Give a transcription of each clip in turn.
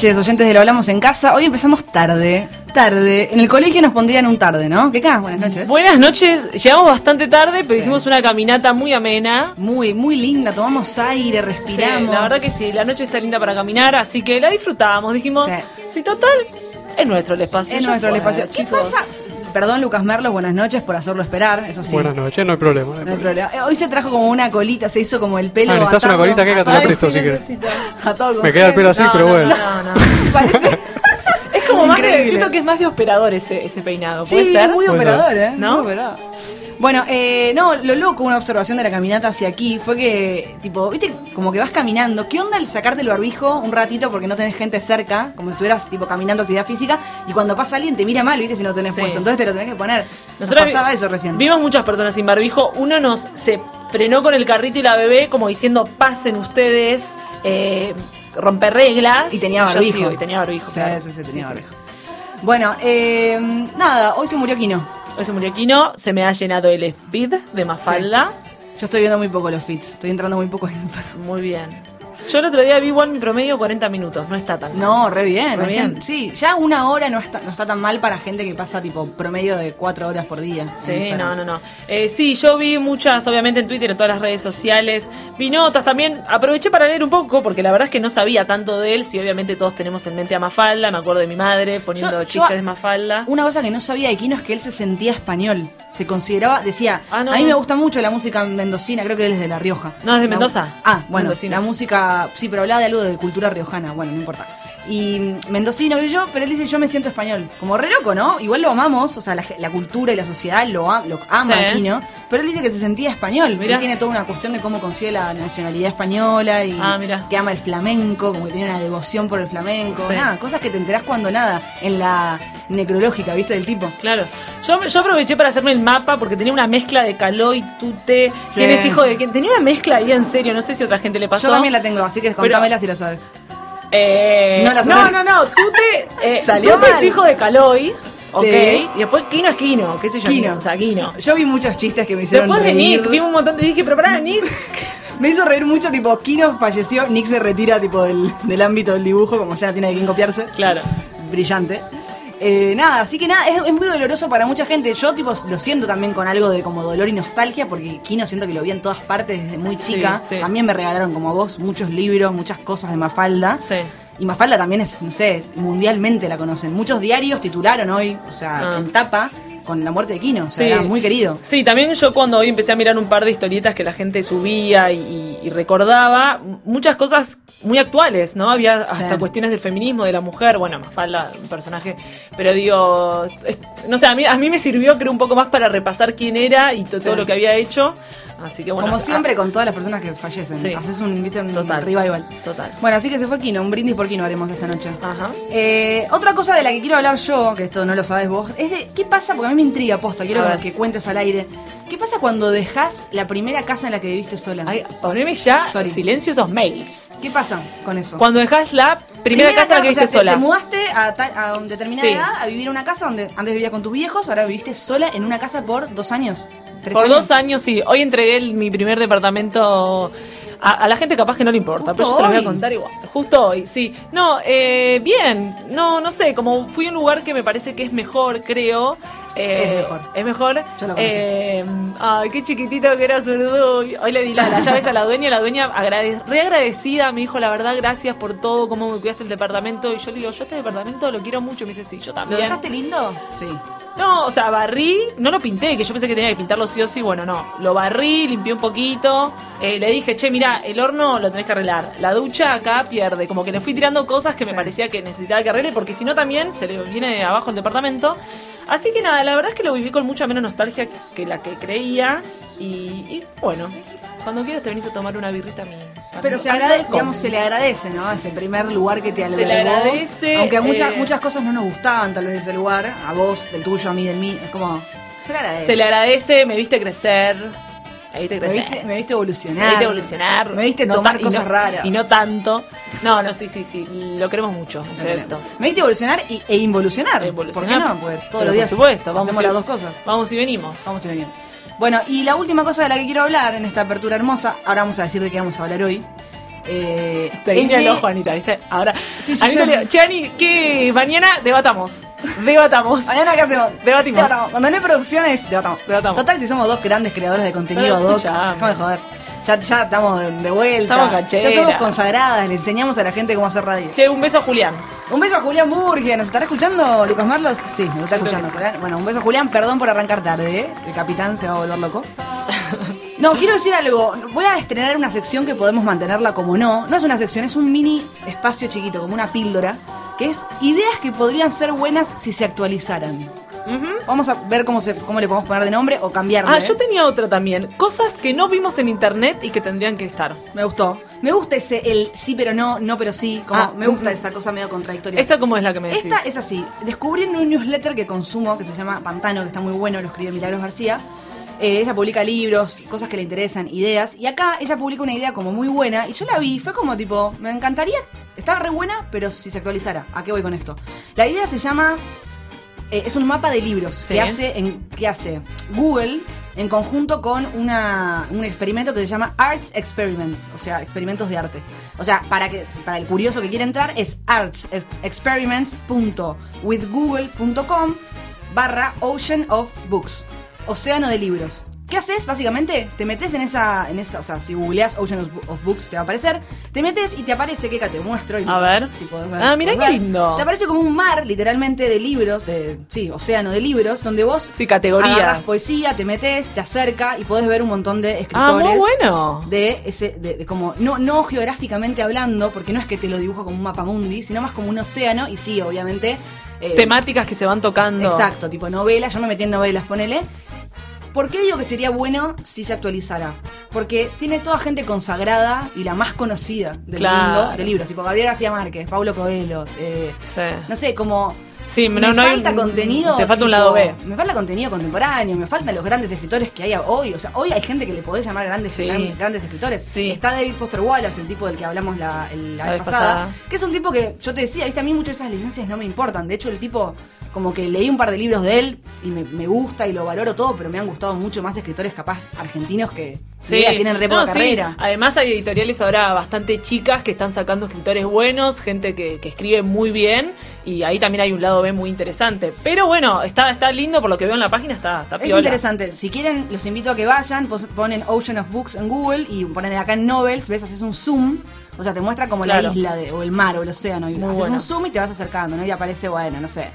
noches, oyentes de Lo Hablamos en Casa. Hoy empezamos tarde, tarde. En el colegio nos pondrían un tarde, ¿no? ¿Qué acá? Buenas noches. Buenas noches, llegamos bastante tarde, pero hicimos una caminata muy amena. Muy, muy linda, tomamos aire, Sí, respiramos. la verdad que sí, la noche está linda para caminar, así que la disfrutábamos. Dijimos, Sí. sí, total, es nuestro el espacio. Es nuestro el espacio. ¿Qué chicos. pasa? Perdón, Lucas Merlos, buenas noches por hacerlo esperar, eso sí. Buenas noches, no hay problema. no hay No hay problema. problema. Eh, Hoy se trajo como una colita, se hizo como el pelo. Ah, ¿necesitas una colita? Que te la presto sí, si con Me queda el pelo así, No, pero no, bueno. No, no. Parece. Es como más siento que es más de operador ese, ese peinado, ¿puede Sí, ser? muy Puede operador. ¿eh? ¿No? Muy operador. Bueno, eh, no, lo loco, una observación de la caminata hacia aquí fue que, tipo, viste, como que vas caminando. ¿Qué onda el sacarte el barbijo un ratito porque no tenés gente cerca, como si estuvieras, tipo, caminando actividad física, y cuando pasa alguien te mira mal, viste, si no lo tenés Sí. puesto. Entonces te lo tenés que poner. Nos Nosotros vi- pasaba eso recién. Vimos muchas personas sin barbijo. Uno nos se frenó con el carrito y la bebé como diciendo, pasen ustedes, eh, romper reglas. Y tenía yo barbijo. sigo, y tenía barbijo. Sí, claro. sí, sí, tenía Sí, sí. barbijo. Bueno, eh, nada, hoy se murió Kino. Hoy se murió Kino, se me ha llenado el speed de Mafalda. Yo estoy viendo muy poco los fits, estoy entrando muy poco en Instagram. Muy bien. Yo el otro día vi igual mi promedio 40 minutos, no está tan mal. No, re bien. Re bien. sí, ya una hora no está, no está tan mal para gente que pasa tipo promedio de cuatro horas por día. Sí, no, no, no. Eh, sí, yo vi muchas, obviamente en Twitter, en todas las redes sociales. Vi notas también. Aproveché para leer un poco, porque la verdad es que no sabía tanto de él. Si obviamente todos tenemos en mente a Mafalda, me acuerdo de mi madre poniendo Yo- yo- chistes de Mafalda. Una cosa que no sabía de Kino es que él se sentía español. Se consideraba, decía, Ah, no. a mí me gusta mucho la música mendocina, creo que él es de La Rioja. No, es de La- Mendoza. ah, bueno, Mendocina. la música, sí, pero hablaba de algo de cultura riojana, bueno, no importa. Y mendocino que yo, pero él dice, yo me siento español. Como re loco, ¿no? Igual lo amamos, o sea, la, la cultura y la sociedad lo, am- lo ama Sí. a Kino, pero él dice que se sentía español. Mirá. Él tiene toda una cuestión de cómo consigue la nacionalidad española y Ah, que ama el flamenco, como que tiene una devoción por el flamenco, Sí. nada, cosas que te enterás cuando nada, en la necrológica, ¿viste? Del tipo. Claro. Yo, yo aproveché para hacerme el mapa porque tenía una mezcla de Caloi, Tute, Sí. quién es hijo de quién. Tenía una mezcla ahí en serio, no sé si a otra gente le pasó. Yo también la tengo, así que contámela si la sabes. Eh, No la no, no, no, Tute, eh, Salió Tute es hijo de Caloi, ok, Sí. y después Kino es Kino, qué sé yo, Kino. o sea, Kino. Yo vi muchos chistes que me hicieron Después de reír. Nick, vimos un montón de dije, pero pará, Nick, Me hizo reír mucho, tipo, Kino falleció, Nick se retira tipo del, del ámbito del dibujo, como ya tiene de quién copiarse. claro. Brillante. Eh, nada, así que nada, es, es muy doloroso para mucha gente. Yo, tipo, lo siento también con algo de como dolor y nostalgia, porque Kino siento que lo vi en todas partes desde muy Sí, chica. sí. También me regalaron, como vos, muchos libros, muchas cosas de Mafalda. Sí. Y Mafalda también es, no sé, mundialmente la conocen. Muchos diarios titularon hoy, o sea, Ah. en tapa, con la muerte de Kino. O sea, Sí. era muy querido. Sí, también yo cuando hoy empecé a mirar un par de historietas que la gente subía y, recordaba, muchas cosas muy actuales, ¿no? Había hasta Sí. cuestiones del feminismo, de la mujer, bueno, Mafalda, un personaje, pero digo, es- no sé, a mí, a mí me sirvió creo un poco más para repasar quién era y to- todo Sí. lo que había hecho, así que bueno. Como ah, siempre con todas las personas que fallecen. Sí. Haces un, ¿viste? un Total. revival. Total. Bueno, así que se fue Kino, un brindis por Kino haremos esta noche. Ajá. Eh, otra cosa de la que quiero hablar yo, que esto no lo sabes vos, es de qué pasa, porque mí me intriga, posta, quiero que cuentes al aire. ¿Qué pasa cuando dejas la primera casa en la que viviste sola? Ay, poneme ya Sorry. silencio esos mails. ¿Qué pasa con eso? Cuando dejas la primera, casa en la que o sea, viviste te- sola. Te mudaste a, ta- a un determinada Sí. edad a vivir en una casa donde antes vivías con tus viejos, ahora viviste sola en una casa por dos años. ¿Tres Por años? dos años, sí. Hoy entregué el- mi primer departamento A, a la gente capaz que no le importa, Justo pero yo se lo voy a contar igual. Justo hoy, sí. No, eh, bien. No, no sé, como fui a un lugar que me parece que es mejor, creo. Eh, Es mejor. Es mejor. Yo lo. Eh, ay, qué chiquitito que era zurdo. Hoy le di la- las llaves a la dueña, la dueña agrade- re agradecida, me dijo, la verdad, gracias por todo, cómo me cuidaste el departamento. Y yo le digo, yo este departamento lo quiero mucho. Y me dice, sí, yo ¿Lo también. dejaste lindo? Sí. No, o sea, barrí, no lo pinté, que yo pensé que tenía que pintarlo sí o sí, bueno, no. Lo barrí, limpié un poquito, eh, le dije, che, mira, el horno lo tenés que arreglar. La ducha acá pierde, como que le fui tirando cosas que me parecía que necesitaba que arregle, porque si no también se le viene abajo el departamento. Así que nada, la verdad es que lo viví con mucha menos nostalgia que la que creía. Y, y, bueno, cuando quieras te venís a tomar una birrita a mí. Pero se, agrade- digamos, se le agradece, ¿no? Ese primer lugar que te albergó. le agradece, Aunque a muchas, eh, muchas cosas no nos gustaban, tal vez, de ese lugar. A vos, del tuyo, a mí, del mío. Es como. Se le agradece. Se le agradece, me viste crecer. Me viste me, crecer. viste, me viste evolucionar. Me viste evolucionar. Me viste No tomar cosas no- raras. Y no tanto. No, no, sí, sí, sí. Lo queremos mucho, ese evento. Me viste evolucionar y- e involucionar. Evolucionar. ¿Por qué no? Porque todos Pero los días por supuesto, vamos hacemos y- las dos cosas. Vamos y venimos. Vamos y venimos. Bueno, y la última cosa de la que quiero hablar en esta apertura hermosa, ahora vamos a decir de qué vamos a hablar hoy. Eh, Te es de- ojo, Anita, ¿viste? Ahora. Sí, sí, Anita yo- le digo, che, Ani, ¿qué? Mañana debatamos. Debatamos. Mañana, ¿qué hacemos? Debatimos. Cuando no hay producciones, debatamos. Debatamos. Total, si somos dos grandes creadores de contenido, Doc, ya, déjame joder. Ya, ya estamos de, vuelta. Estamos ya cancheras. somos consagradas, le enseñamos a la gente cómo hacer radio. Che, un beso a Julián. Un beso a Julián Burgia, ¿nos estará escuchando Lucas Marlos? Sí, nos está escuchando. que. Bueno, un beso a Julián, perdón por arrancar tarde, ¿eh? El capitán se va a volver loco. No, quiero decir algo. Voy a estrenar una sección que podemos mantenerla como no. No es una sección, es un mini espacio chiquito, como una píldora, que es ideas que podrían ser buenas si se actualizaran. Ujú. Vamos a ver cómo, se, cómo le podemos poner de nombre o cambiarle. Ah, ¿eh? yo tenía otra también. Cosas que no vimos en internet y que tendrían que estar. Me gustó. Me gusta ese el sí pero no, no pero sí. Como Ah, me gusta mm, esa cosa medio contradictoria. ¿Esta cómo es la que me decís? Esta es así. Descubrí en un newsletter que consumo, que se llama Pantano, que está muy bueno, lo escribe Milagros García. Eh, ella publica libros, cosas que le interesan, ideas. Y acá ella publica una idea como muy buena. Y yo la vi, fue como tipo, me encantaría, estaba re buena, pero si se actualizara. ¿A qué voy con esto? La idea se llama, eh, es un mapa de libros Sí. que, hace en, que hace Google en conjunto con una, un experimento que se llama Arts Experiments, o sea, experimentos de arte. O sea, para, que, para el curioso que quiere entrar es artsexperiments.withgoogle.com barra Ocean of Books, océano de libros. ¿Qué haces? Básicamente, te metes en esa, en esa, o sea, si googleas Ocean of, Books te va a aparecer, te metes y te aparece, que te muestro y A ver. si podés ver. Ah, mirá qué lindo. Te aparece como un mar, literalmente, de libros, de, sí, océano de libros, donde vos Sí, categorías. poesía, te metes, te acerca y podés ver un montón de Ah, escritores. muy bueno. De ese, de, de como, no, no geográficamente hablando, porque no es que te lo dibujo como un mapa mundi, sino más como un océano, y sí, obviamente. eh, Temáticas que se van tocando. Exacto, tipo novelas, yo me metí en novelas, ponele. ¿Por qué digo que sería bueno si se actualizara? Porque tiene toda gente consagrada y la más conocida del Claro. mundo de libros, tipo Gabriel García Márquez, Paulo Coelho, eh, Sí. no sé, como Sí, me no, no hay falta contenido. Te falta un lado B. Me falta contenido contemporáneo, me faltan los grandes escritores que hay hoy. O sea, hoy hay gente que le podés llamar grandes, Sí. gran- grandes escritores. Sí. Está David Foster Wallace, el tipo del que hablamos la, el- la La vez vez pasada, pasada. Que es un tipo que, yo te decía, viste, a mí muchas de esas licencias no me importan. De hecho, el tipo, como que leí un par de libros de él y me, me gusta y lo valoro todo, pero me han gustado mucho más escritores capaz argentinos que idea, tienen re No, sí. carrera. Además hay editoriales ahora bastante chicas que están sacando escritores buenos, gente que, que escribe muy bien y ahí también hay un lado B muy interesante. Pero bueno, está, está lindo por lo que veo en la página, está, está Es interesante. Si quieren, los invito a que vayan, ponen Ocean of Books en Google y ponen acá en Novels, ves, haces un zoom. O sea, te muestra como Claro. la isla de- o el mar o el océano. Y haces bueno. un zoom y te vas acercando, ¿no? Y aparece, bueno, no sé.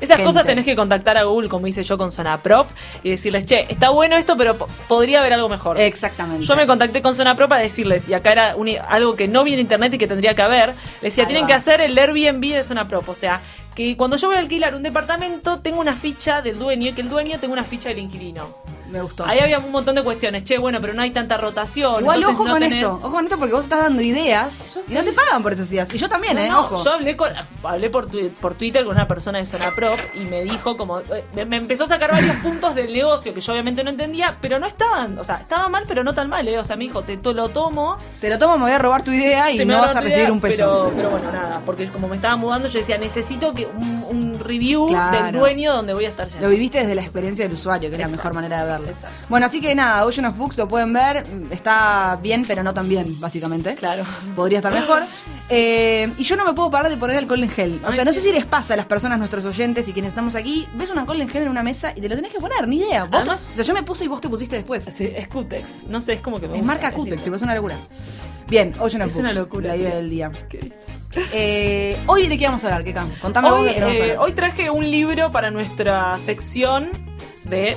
Esas gente. cosas tenés que contactar a Google, como hice yo con Sonaprop, y decirles, che, está bueno esto, pero po- podría haber algo mejor. Exactamente. Yo me contacté con Sonaprop para decirles, y acá era un- algo que no vi en internet y que tendría que haber, les decía, Ahí tienen va. que hacer el Airbnb de Sonaprop, o sea, que cuando yo voy a alquilar un departamento, tengo una ficha del dueño y que el dueño tenga una ficha del inquilino. Me gustó. Ahí había un montón de cuestiones, che, bueno, pero no hay tanta rotación. Igual ojo no con tenés- esto, ojo con esto porque vos estás dando ideas Yo y no te estoy- pagan por esas ideas. Y yo también, No, ¿eh? no, Ojo. Yo hablé con hablé por, por Twitter con una persona de Zona Prop y me dijo como eh, me, me empezó a sacar varios puntos del negocio que yo obviamente no entendía, pero no estaban, o sea, estaba mal, pero no tan mal, ¿eh? o sea, me dijo, te to- lo tomo, Te lo tomo, me voy a robar tu idea y no va vas a recibir idea, un peso. Pero, pero bueno, nada, porque como me estaba mudando, yo decía, necesito que un, un review Claro. del dueño donde voy a estar Lo yendo. viviste desde la experiencia del usuario, que es la Exacto. mejor manera de verlo. Verlo. Exacto. Bueno, así que nada, Ocean of Books lo pueden ver. Está bien, pero no tan bien, básicamente. Claro. Podría estar mejor. Eh, y yo no me puedo parar de poner alcohol en gel. O sea, no sé si les pasa a las personas, nuestros oyentes y quienes estamos aquí. Ves un alcohol en gel en una mesa y te lo tenés que poner, ni idea. Vos- Además- o sea, yo me puse y vos te pusiste después. Sí, es Cutex. No sé, es como que me Es marca Cutex, tipo, es una locura. Bien, Ocean of Es Books. una locura, La idea tío. del día. ¿Qué dice? Eh, hoy de qué vamos a hablar, Keka. Contame vos de qué vamos a eh, hablar. hoy traje un libro para nuestra sección de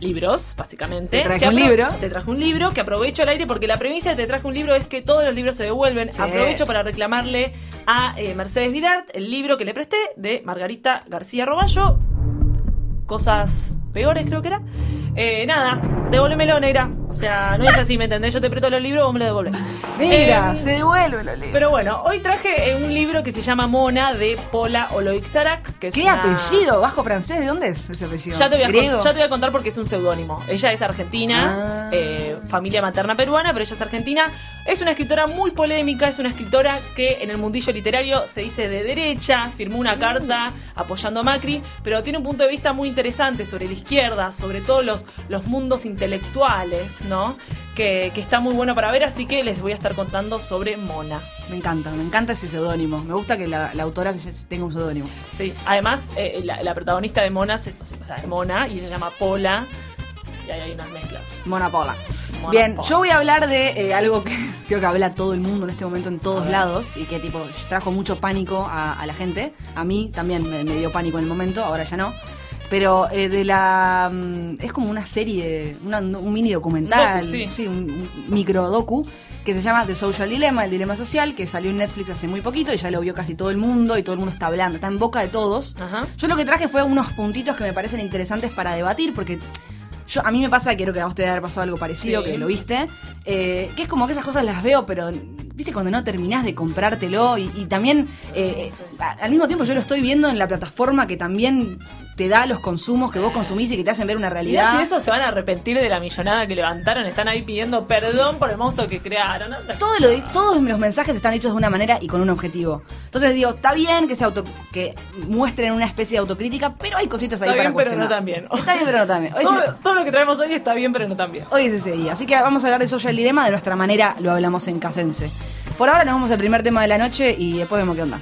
libros, básicamente. Te traje un libro. Te traje un libro que aprovecho al aire porque la premisa de te traje un libro es que todos los libros se devuelven. Sí. Aprovecho para reclamarle a eh, Mercedes Vidart el libro que le presté de Margarita García Roballo. Cosas peores, creo que era. Eh, nada, devuélvemelo, negra. O sea, no es así, ¿me entendés? Yo te presto los libros, vos me los devolvés. Mira, Eh, se devuelve los libros. pero bueno, hoy traje eh, un libro que se llama Mona de Pola Oloixarak. Que es ¿Qué una- apellido? ¿Vasco francés? ¿De dónde es ese apellido? Ya te, voy a con- ¿Griego? ya te voy a contar porque es un seudónimo. Ella es argentina, Ah. eh, familia materna peruana, pero ella es argentina. Es una escritora muy polémica, es una escritora que en el mundillo literario se dice de derecha, firmó una carta apoyando a Macri, pero tiene un punto de vista muy interesante sobre la izquierda, sobre todos los, los mundos intelectuales, ¿no? Que, que está muy bueno para ver, así que les voy a estar contando sobre Mona. Me encanta, me encanta ese seudónimo. Me gusta que la, la autora tenga un seudónimo. Sí, además eh, la, la protagonista de Mona, se, o sea, es Mona y ella se llama Pola. Y ahí hay unas mezclas. Mona Paula. Mona Bien, yo voy a hablar de eh, algo que creo que habla todo el mundo en este momento en todos lados y que tipo trajo mucho pánico a, a la gente. A mí también me, me dio pánico en el momento, ahora ya no. Pero eh, de la. mm, Es como una serie, una- un mini documental, docu, sí. un, un micro docu que se llama The Social Dilemma, el dilema social, que salió en Netflix hace muy poquito y ya lo vio casi todo el mundo y todo el mundo está hablando, está en boca de todos. Ajá. Yo lo que traje fue unos puntitos que me parecen interesantes para debatir, porque yo, a mí me pasa, creo que a vos te debe haber pasado algo parecido, Sí. que lo viste, eh, que es como que esas cosas las veo, pero viste cuando no terminás de comprártelo y, y también eh, al mismo tiempo yo lo estoy viendo en la plataforma que también te da los consumos que vos consumís y que te hacen ver una Y realidad. si eso se van a arrepentir de la millonada que levantaron, están ahí pidiendo perdón por el monstruo que crearon. Anda. Todo lo de- todos los mensajes están dichos de una manera y con un objetivo. Entonces digo, está bien que se auto, que muestren una especie de autocrítica, pero hay cositas ahí Está para bien, pero no bien. Está bien, pero no se- Todo, lo que traemos hoy está bien, pero no tan bien. Hoy es ese día. Así que vamos a hablar de Social Dilema de nuestra manera, lo hablamos en Casense. Por ahora nos vamos al primer tema de la noche y después vemos qué onda.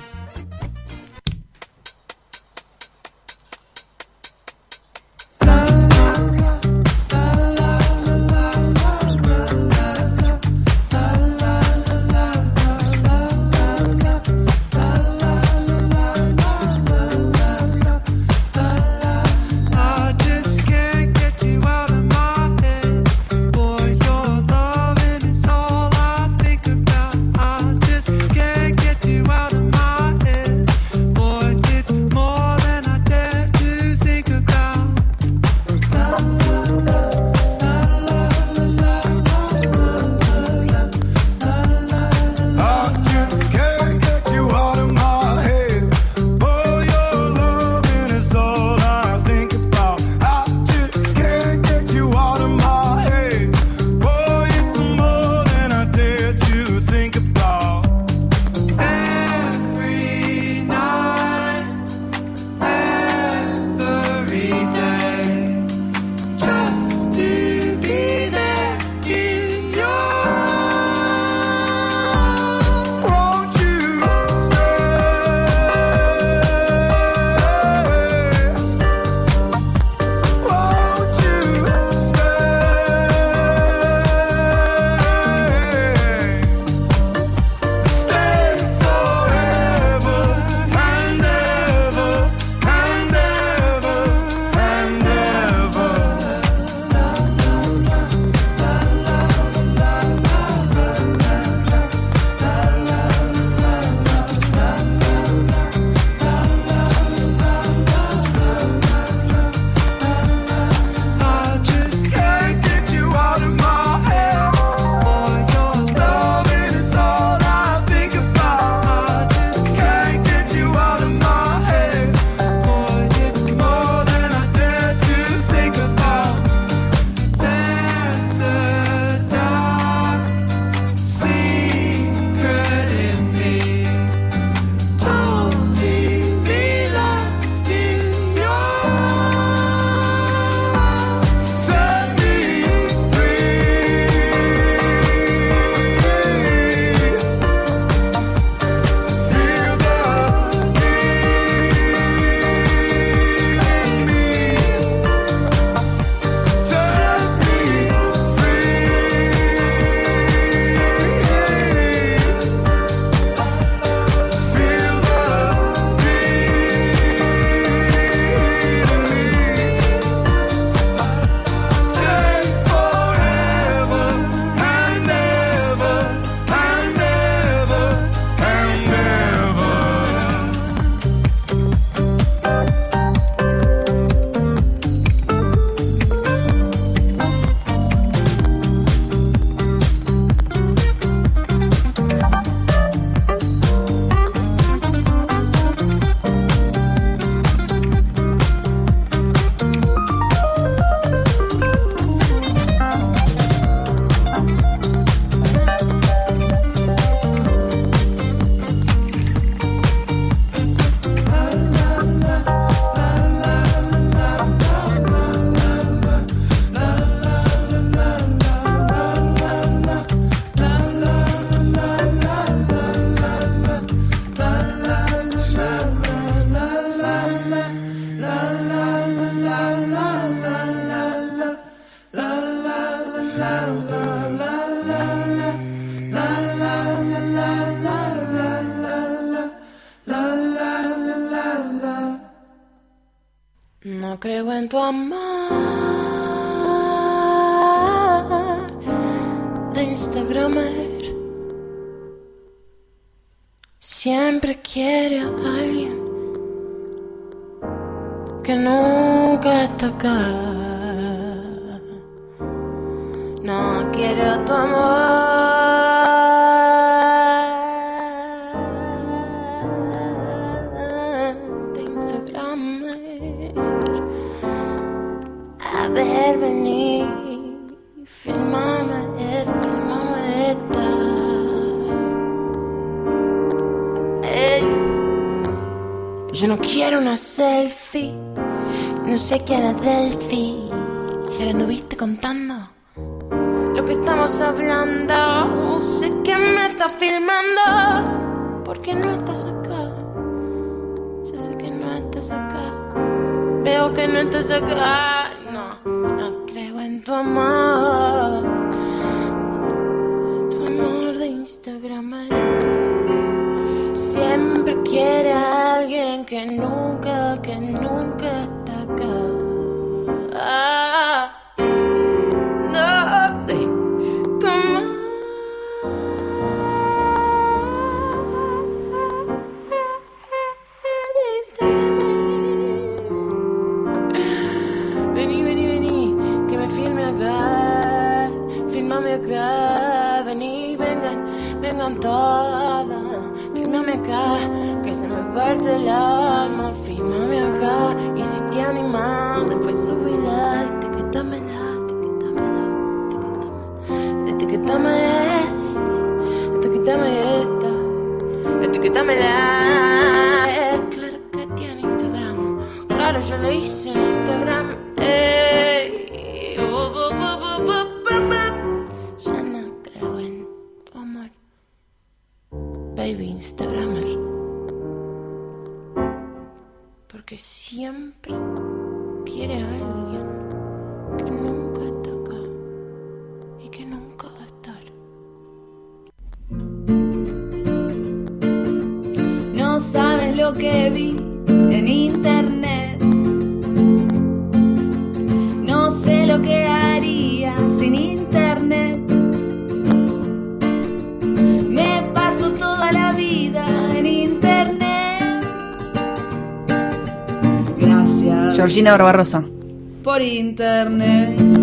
Lo que estamos hablando, sé que me estás filmando. ¿Por qué no estás acá? Yo sé que no estás acá. Veo que no estás acá. No, no creo en tu amor. Tu amor de Instagram. Siempre quiere a alguien que nunca, etiquetámela, etiquetámela, etiquetame esta, etiquetámela. Claro que tiene Instagram, claro, yo le hice en Instagram. Ey. Ya no creo en tu amor, baby Instagramer. Porque siempre quiere a lo que vi en internet. No sé lo que haría sin internet. Me paso toda la vida en internet. Gracias Georgina Barbarosa. por internet.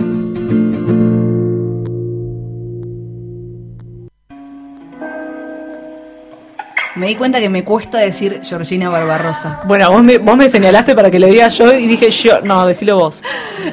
Me di cuenta que me cuesta decir Georgina Barbarosa. Bueno, vos me, vos me señalaste para que lo diga yo y dije yo, no, decilo vos.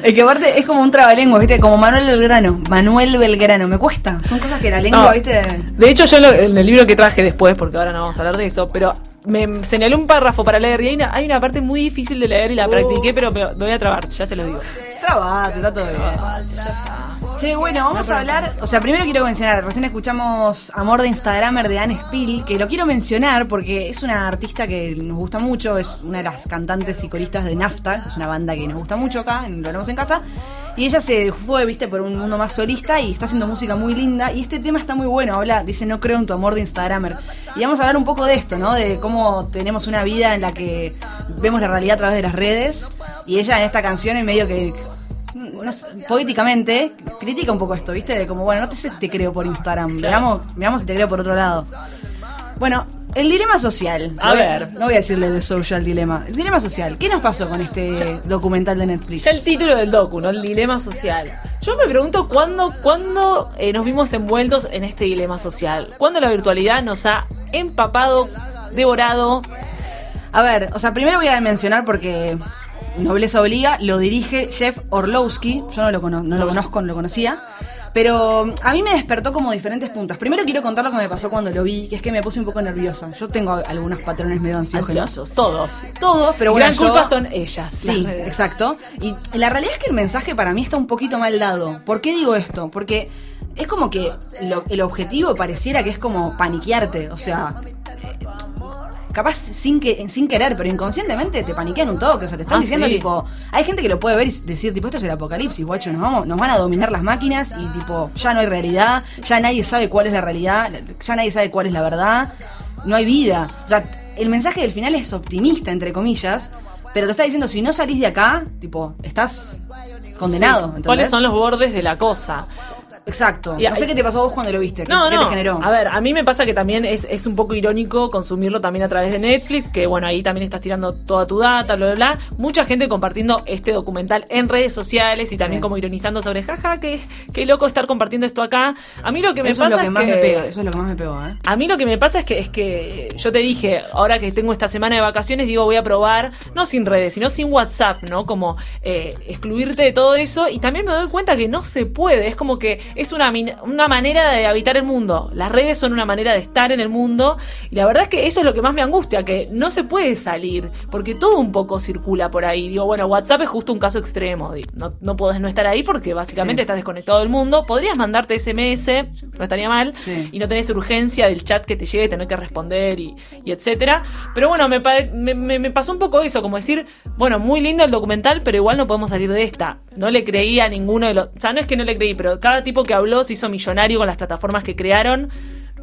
Es que aparte es como un trabalengua, ¿viste? Como Manuel Belgrano. Manuel Belgrano. Me cuesta. Son cosas que la lengua, No. ¿viste? De hecho, yo lo- en el libro que traje después, porque ahora no vamos a hablar de eso, pero me señalé un párrafo para leer y hay una, hay una parte muy difícil de leer y la practiqué, pero me, me voy a trabar, ya se lo digo. Trabate, está todo bien. Che, bueno, vamos a hablar. O sea, primero quiero mencionar, recién escuchamos Amor de Instagramer de Anne Spill, que lo quiero mencionar porque es una artista que nos gusta mucho, es una de las cantantes y coristas de Nafta, es una banda que nos gusta mucho acá, lo hablamos en casa. Y ella se fue, viste, por un mundo más solista y está haciendo música muy linda. Y este tema está muy bueno, habla, dice, no creo en tu amor de Instagramer. Y vamos a hablar un poco de esto, ¿no? De cómo tenemos una vida en la que vemos la realidad a través de las redes. Y ella en esta canción en medio que no sé, poéticamente critica un poco esto, ¿viste? De como, bueno, no te sé si te creo por Instagram, veamos, veamos si te creo por otro lado. Bueno, el dilema social. A No voy ver. No voy a decirle de social dilema. El dilema social. ¿Qué nos pasó con este documental de Netflix? Ya el título del docu, ¿no? El dilema social. Yo me pregunto cuándo, cuándo eh, nos vimos envueltos en este dilema social. ¿Cuándo la virtualidad nos ha empapado, devorado? A ver, o sea, primero voy a mencionar porque Nobleza Obliga lo dirige Jeff Orlowski. Yo no lo, cono- no lo conozco, no lo conocía. Pero a mí me despertó como diferentes puntos. Primero quiero contar lo que me pasó cuando lo vi, que es que me puse un poco nerviosa. Yo tengo algunos patrones medio ansiógenos. Ansiosos, todos. Todos, pero bueno, Gran yo- culpa son ellas. Sí, exacto. Y la realidad es que el mensaje para mí está un poquito mal dado. ¿Por qué digo esto? Porque es como que lo- el objetivo pareciera que es como paniquearte. O sea, capaz sin que sin querer, pero inconscientemente te paniquean un toque. O sea, te están Ah, diciendo, sí. tipo, hay gente que lo puede ver y decir, tipo, esto es el apocalipsis, guacho, nos, vamos, nos van a dominar las máquinas y, tipo, ya no hay realidad, ya nadie sabe cuál es la realidad, ya nadie sabe cuál es la verdad, no hay vida. O sea, el mensaje del final es optimista, entre comillas, pero te está diciendo, si no salís de acá, tipo, estás condenado. ¿Cuáles son los bordes de la cosa? Exacto. Y- no sé qué te pasó a vos cuando lo viste. ¿Qué, No, qué no. te generó? A ver, a mí me pasa que también es, es un poco irónico consumirlo también a través de Netflix, que bueno, ahí también estás tirando toda tu data, bla, bla, bla. Mucha gente compartiendo este documental en redes sociales y también Sí. como ironizando sobre, jaja, qué, qué loco estar compartiendo esto acá. A mí lo que me eso es pasa lo que más me pega, eso es lo que más me pegó, ¿eh? A mí lo que me pasa es que es que yo te dije, ahora que tengo esta semana de vacaciones, digo, voy a probar, no sin redes, sino sin WhatsApp, ¿no? Como eh, excluirte de todo eso. Y también me doy cuenta que no se puede. Es como que es una, una manera de habitar el mundo. Las redes son una manera de estar en el mundo. Y la verdad es que eso es lo que más me angustia, que no se puede salir. Porque todo un poco circula por ahí. Digo, bueno, WhatsApp es justo un caso extremo. No, no podés no estar ahí porque básicamente Sí. estás desconectado del mundo. Podrías mandarte SMS, no estaría mal. Sí. Y no tenés urgencia del chat que te llegue tener que responder y, y etcétera. Pero bueno, me, me, me- me pasó un poco eso, como decir, bueno, muy lindo el documental, pero igual no podemos salir de esta. No le creí a ninguno de los... O sea, no es que no le creí, pero cada tipo que habló se hizo millonario con las plataformas que crearon.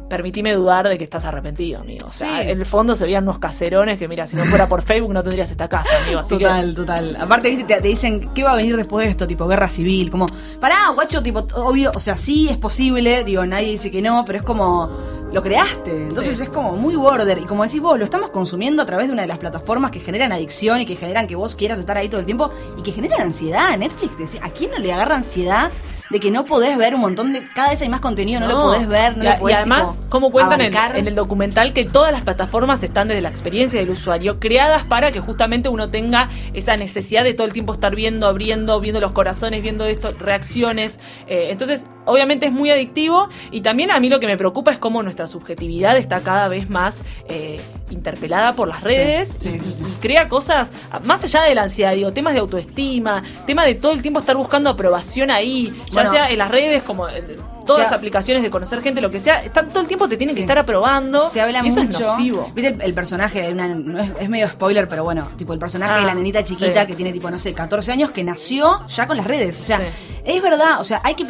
Permitime dudar de que estás arrepentido, amigo. O sea, Sí. en el fondo se veían unos caserones que, mira, si no fuera por Facebook no tendrías esta casa, amigo. Así que- Total, total. Aparte, viste, te, te dicen, ¿qué va a venir después de esto? Tipo, guerra civil. Como, pará, guacho, tipo, obvio, o sea, sí es posible, digo, nadie dice que no, pero es como, lo creaste. Entonces es como muy border. Y como decís vos, lo estamos consumiendo a través de una de las plataformas que generan adicción y que generan que vos quieras estar ahí todo el tiempo y que generan ansiedad. Netflix, ¿a quién no le agarra ansiedad? De que no podés ver un montón de. Cada vez hay más contenido, no, lo podés ver, no y, lo podés y además, tipo, como cuentan en, el documental, que todas las plataformas están desde la experiencia del usuario, creadas para que justamente uno tenga esa necesidad de todo el tiempo estar viendo, abriendo, viendo los corazones, viendo esto, reacciones. Eh, entonces, obviamente es muy adictivo y también a mí lo que me preocupa es cómo nuestra subjetividad está cada vez más eh, interpelada por las redes sí, y, sí, sí. y crea cosas, más allá de la ansiedad, digo, temas de autoestima, tema de todo el tiempo estar buscando aprobación ahí, Bueno. sea en las redes como en todas las aplicaciones de conocer gente, lo que sea, están, todo el tiempo te tienen que estar aprobando. Se habla y eso mucho. es nocivo. ¿Viste el, el personaje de una. no es, es medio spoiler, pero bueno, tipo el personaje de la Ah, nenita chiquita sí. que tiene tipo, no sé, 14 años, que nació ya con las redes. O sea, Sí. es verdad, o sea, hay que.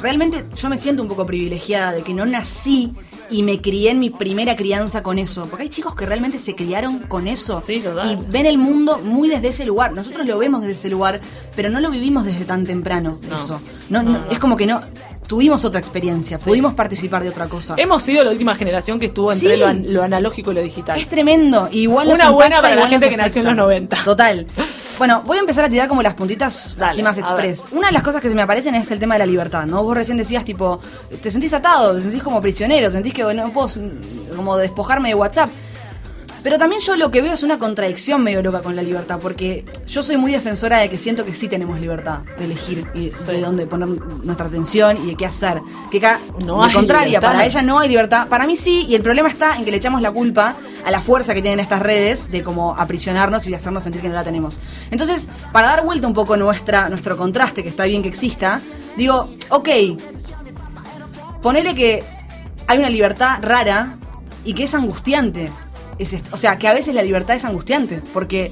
Realmente yo me siento un poco privilegiada de que no nací y me crié en mi primera crianza con eso. Porque hay chicos que realmente se criaron con eso. Sí. Y ven el mundo muy desde ese lugar. Nosotros lo vemos desde ese lugar, pero no lo vivimos desde tan temprano. No. Eso. No, No, no, no. Es como que no. Tuvimos otra experiencia, pudimos participar de otra cosa. Hemos sido la última generación que estuvo entre Sí. lo, an- lo analógico y lo digital. Es tremendo. Igual Una buena para la gente que nació en los 90. Total. Bueno, voy a empezar a tirar como las puntitas Dale, así más express. Una de las cosas que se me aparecen es el tema de la libertad, ¿no? Vos recién decías, tipo, te sentís atado, te sentís como prisionero, te sentís que no puedo mm, como despojarme de WhatsApp. Pero también yo lo que veo es una contradicción medio loca con la libertad, porque yo soy muy defensora de que siento que sí tenemos libertad de elegir y de dónde poner nuestra atención y de qué hacer. Que acá, No al hay contraria, libertad. para ella no hay libertad. Para mí sí, y el problema está en que le echamos la culpa a la fuerza que tienen estas redes de como aprisionarnos y hacernos sentir que no la tenemos. Entonces, para dar vuelta un poco nuestra, nuestro contraste, que está bien que exista, digo, ok, ponele que hay una libertad rara y que es angustiante. Es o sea, que a veces la libertad es angustiante, porque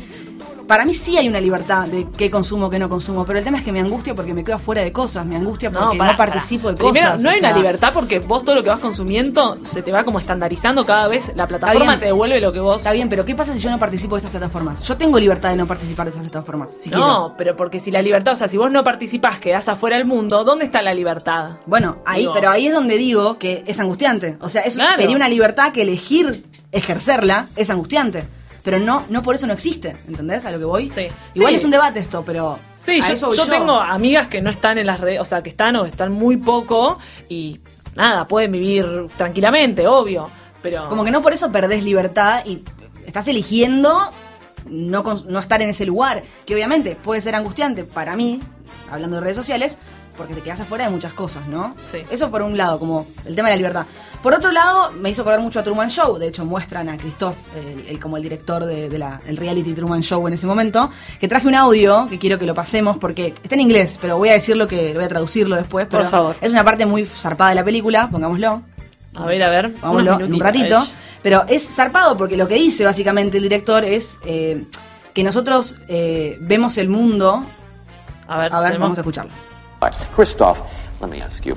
para mí sí hay una libertad de qué consumo, qué no consumo, pero el tema es que me angustia porque me quedo afuera de cosas, me angustia porque no, participo de cosas. Primero, no hay sea, una libertad porque vos todo lo que vas consumiendo se te va como estandarizando cada vez. La plataforma te devuelve lo que vos. Está bien, pero ¿qué pasa si yo no participo de esas plataformas? Yo tengo libertad de no participar de esas plataformas, si quiero. no, pero porque si la libertad, o sea, si vos no participás, quedás afuera del mundo, ¿dónde está la libertad? Bueno, ahí, Digo- pero ahí es donde digo que es angustiante. O sea, Claro. sería una libertad que elegir ejercerla es angustiante. Pero no, no por eso no existe, ¿entendés? A lo que voy. Sí. Igual Sí. es un debate esto, pero. Sí, yo, tengo amigas que no están en las redes, o sea, que están o están muy poco y nada, pueden vivir tranquilamente, obvio, pero... Como que no por eso perdés libertad y estás eligiendo no, no estar en ese lugar. Que obviamente puede ser angustiante para mí, hablando de redes sociales, porque te quedas afuera de muchas cosas, ¿no? Sí. Eso por un lado, como el tema de la libertad. Por otro lado, me hizo acordar mucho a Truman Show. De hecho, muestran a Christoph, el, el- como el director del de, reality Truman Show en ese momento, que traje un audio que quiero que lo pasemos porque está en inglés, pero voy a decirlo que voy a traducirlo después. Por Pero favor. Es una parte muy zarpada de la película, pongámoslo. A ver, a ver. Vámonos en un ratito. Pero es zarpado porque lo que dice básicamente el director es eh, que nosotros eh, vemos el mundo. A ver, A ver, vamos a escucharlo. Right. Christoph, let me ask you,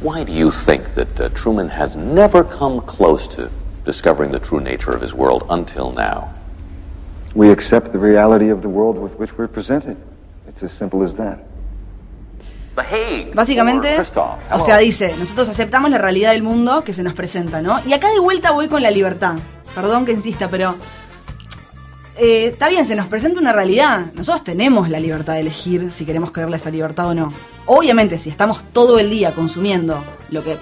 why do you think that uh, Truman has never come close to discovering the true nature of his world until now? We accept the reality of the world with which we're presented. It's as simple as that. The Básicamente, Christoph. o sea, dice, nosotros aceptamos la realidad del mundo que se nos presenta, ¿no? Y acá de vuelta voy con la libertad. Perdón que insista, pero eh, está bien, se nos presenta una realidad. Nosotros tenemos la libertad de elegir si queremos creerle esa libertad o no. Obviamente, si estamos todo el día consumiendo lo que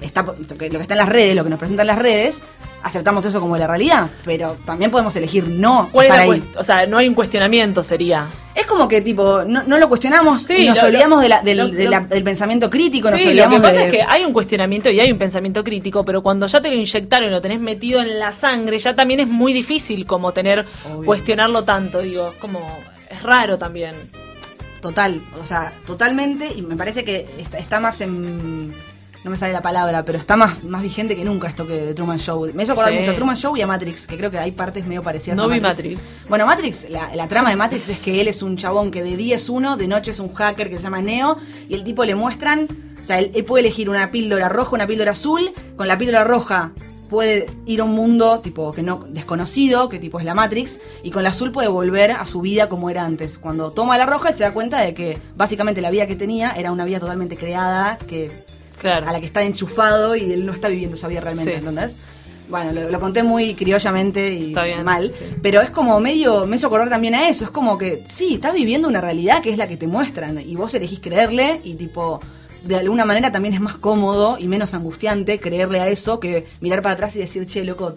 está, lo que está en las redes, lo que nos presentan las redes, aceptamos eso como la realidad. Pero también podemos elegir no ¿Cuál es estar ahí. O sea, no hay un cuestionamiento, sería. Es como que, tipo, no, no lo cuestionamos Sí, nos lo- lo- olvidamos de la- del, lo- de lo- la- del pensamiento crítico, nos Sí, lo olvidamos que pasa de... es que hay un cuestionamiento y hay un pensamiento crítico, pero cuando ya te lo inyectaron y lo tenés metido en la sangre, ya también es muy difícil como tener, Obvio. cuestionarlo tanto, digo, es como, es raro también. Total, o sea, totalmente, y me parece que está, está más en... No me sale la palabra, pero está más, más vigente que nunca esto que de Truman Show. Me hizo acordar Sí. mucho a Truman Show y a Matrix, que creo que hay partes medio parecidas No a vi Matrix. Matrix. Bueno, Matrix, la, la trama de Matrix es que él es un chabón que de día es uno, de noche es un hacker que se llama Neo, y el tipo le muestran, o sea, él, él puede elegir una píldora roja, una píldora azul, con la píldora roja puede ir a un mundo tipo que no desconocido, que tipo es la Matrix, y con la azul puede volver a su vida como era antes. Cuando toma la roja, él se da cuenta de que básicamente la vida que tenía era una vida totalmente creada, que Claro. a la que está enchufado y él no está viviendo esa vida realmente, Sí. ¿entendés? Bueno, lo, lo conté muy criollamente y bien, mal, sí. pero es como medio, me hizo acordar también a eso, es como que, sí, estás viviendo una realidad que es la que te muestran y vos elegís creerle y tipo, de alguna manera también es más cómodo y menos angustiante creerle a eso que mirar para atrás y decir, che, loco,